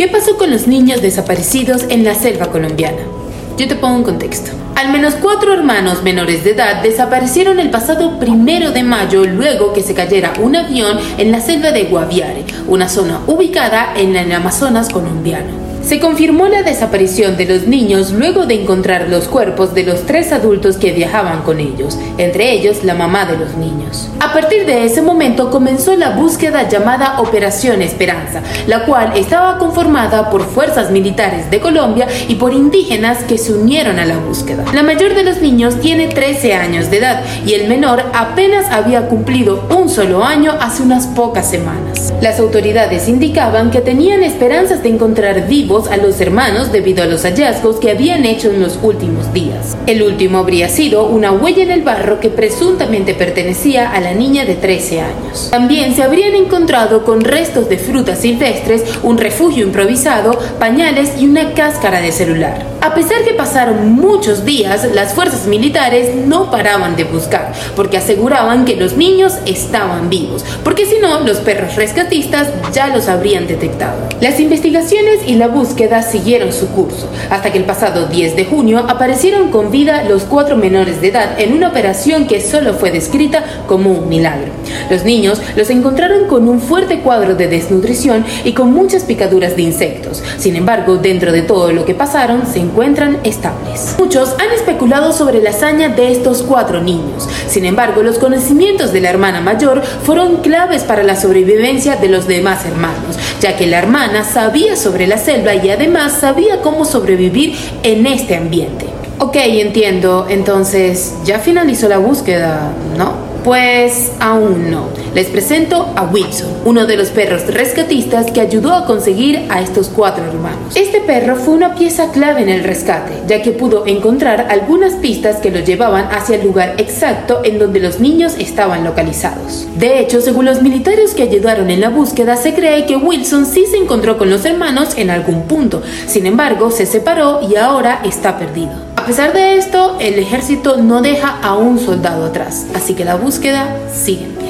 ¿Qué pasó con los niños desaparecidos en la selva colombiana? Yo te pongo un contexto. Al menos cuatro hermanos menores de edad desaparecieron el pasado primero de mayo luego que se cayera un avión en la selva de Guaviare, una zona ubicada en el Amazonas colombiano. Se confirmó la desaparición de los niños luego de encontrar los cuerpos de los tres adultos que viajaban con ellos, entre ellos la mamá de los niños. A partir de ese momento comenzó la búsqueda llamada Operación Esperanza, la cual estaba conformada por fuerzas militares de Colombia y por indígenas que se unieron a la búsqueda. La mayor de los niños tiene 13 años de edad y el menor apenas había cumplido un solo año hace unas pocas semanas. Las autoridades indicaban que tenían esperanzas de encontrar vivos a los hermanos debido a los hallazgos que habían hecho en los últimos días. El último habría sido una huella en el barro que presuntamente pertenecía a la niña de 13 años. También se habrían encontrado con restos de frutas silvestres, un refugio improvisado, pañales y una cáscara de celular. A pesar que pasaron muchos días, las fuerzas militares no paraban de buscar, porque aseguraban que los niños estaban vivos, porque si no, los perros rescatistas ya los habrían detectado. Las investigaciones y la búsqueda siguieron su curso, hasta que el pasado 10 de junio aparecieron con vida los cuatro menores de edad en una operación que solo fue descrita como un milagro. Los niños los encontraron con un fuerte cuadro de desnutrición y con muchas picaduras de insectos. Sin embargo, dentro de todo lo que pasaron, se encuentran estables. Muchos han especulado sobre la hazaña de estos cuatro niños. Sin embargo, los conocimientos de la hermana mayor fueron claves para la sobrevivencia de los demás hermanos, ya que la hermana sabía sobre la selva y además sabía cómo sobrevivir en este ambiente. Ok, entiendo. Entonces, ya finalizó la búsqueda, ¿no? Pues aún no. Les presento a Wilson, uno de los perros rescatistas que ayudó a conseguir a estos cuatro hermanos. Este perro fue una pieza clave en el rescate, ya que pudo encontrar algunas pistas que lo llevaban hacia el lugar exacto en donde los niños estaban localizados. De hecho, según los militares que ayudaron en la búsqueda, se cree que Wilson sí se encontró con los hermanos en algún punto. Sin embargo, se separó y ahora está perdido. A pesar de esto, el ejército no deja a un soldado atrás, así que la búsqueda sigue.